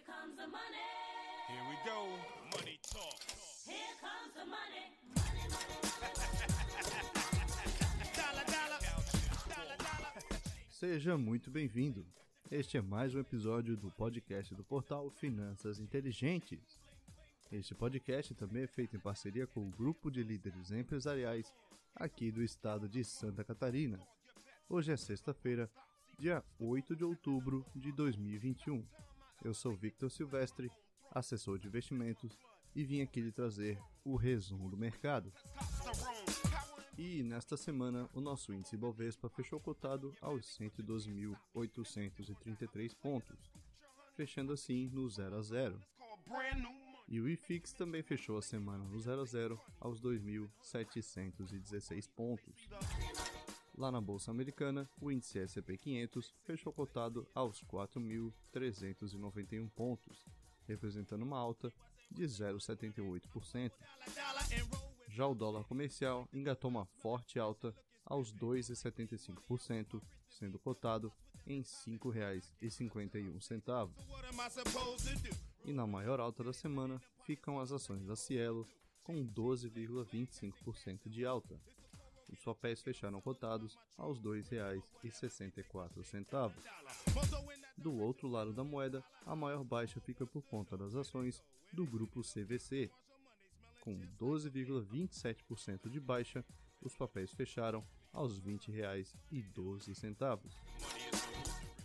Here comes the money. Here we go. Money talk. Here comes the money. Money, money, money. Dollar, dollar. Dollar, dollar. Seja muito bem-vindo. Este é mais um episódio do podcast do portal Finanças Inteligentes. Este podcast também é feito em parceria com o grupo de líderes empresariais aqui do estado de Santa Catarina. Hoje é sexta-feira, dia 8 de outubro de 2021. Eu sou Victor Silvestre, assessor de investimentos, e vim aqui lhe trazer o resumo do mercado. E nesta semana, o nosso índice Bovespa fechou cotado aos 112.833 pontos, fechando assim no 0 a 0. Brand new money. E o IFIX também fechou a semana no 0 a 0 aos 2.716 pontos. Lá na bolsa americana, o índice S&P 500 fechou cotado aos 4.391 pontos, representando uma alta de 0,78%. Dollar and roll with Já o dólar comercial engatou uma forte alta aos 2,75%, sendo cotado em R$ 5,51. what am I supposed to do? E na maior alta da semana ficam as ações da Cielo, com 12,25% de alta. Os papéis fecharam cotados aos R$ 2,64. Dollar. Bozo in that Do outro lado da moeda, a maior baixa fica por conta das ações do grupo CVC. Com 12,27% de baixa, os papéis fecharam aos R$ 20,12.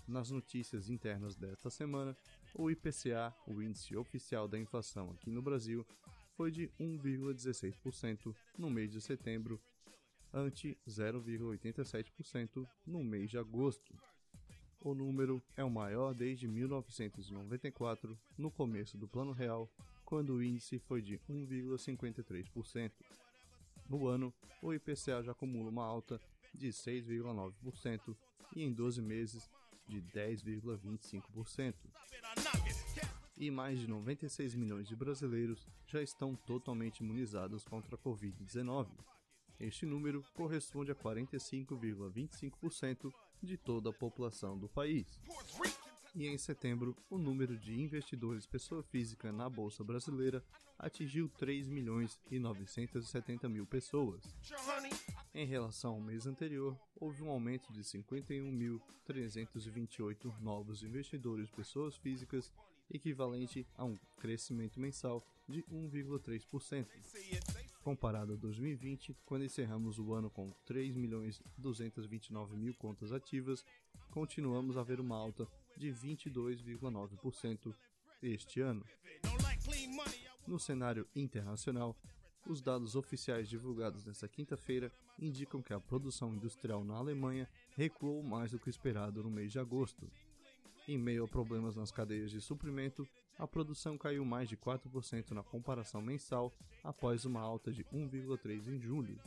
Nas notícias internas desta semana, o IPCA, o índice oficial da inflação aqui no Brasil, foi de 1,16% no mês de setembro, ante 0,87% no mês de agosto. O número é o maior desde 1994, no começo do Plano Real, quando o índice foi de 1,53%. No ano, o IPCA já acumula uma alta de 6,9% e em 12 meses de 10,25%. bit of nuggets. Can't E mais de 96 milhões de brasileiros já estão totalmente imunizados contra a Covid-19. Este número corresponde a 45,25% de toda a população do país. E em setembro, o número de investidores pessoa física na Bolsa Brasileira atingiu 3 milhões e 970 mil pessoas. Em relação ao mês anterior, houve um aumento de 51.328 novos investidores pessoas físicas, equivalente a um crescimento mensal de 1,3%. Comparado a 2020, quando encerramos o ano com 3.229 mil contas ativas, continuamos a ver uma alta de 22,9% este ano. No cenário internacional, os dados oficiais divulgados nesta quinta-feira indicam que a produção industrial na Alemanha recuou mais do que esperado no mês de agosto. Em meio a problemas nas cadeias de suprimento, a produção caiu mais de 4% na comparação mensal, após uma alta de 1,3% em julho.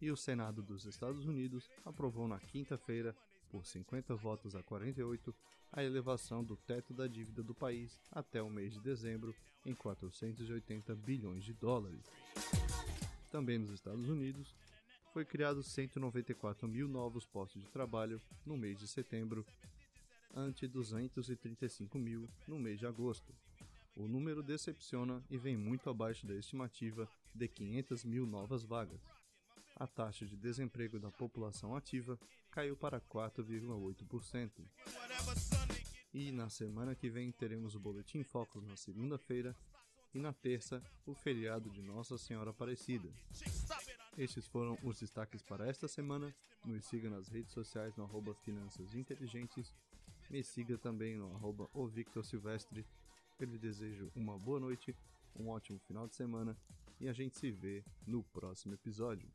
E o Senado dos Estados Unidos aprovou na quinta-feira, por 50 votos a 48, a elevação do teto da dívida do país até o mês de dezembro em 480 bilhões de dólares. Também nos Estados Unidos, foi criado 194 mil novos postos de trabalho no mês de setembro, ante 235 mil no mês de agosto. O número decepciona e vem muito abaixo da estimativa de 500 mil novas vagas a taxa de desemprego da população ativa caiu para 4,8%. whatever son they get. E na semana que vem teremos o Boletim Focus na segunda-feira e na terça o feriado de Nossa Senhora Aparecida. Estes foram os destaques para esta semana. Nos siga nas redes sociais no arroba Finanças Inteligentes. Me siga também no arroba o Victor Silvestre. Eu lhe desejo uma boa noite, um ótimo final de semana e a gente se vê no próximo episódio.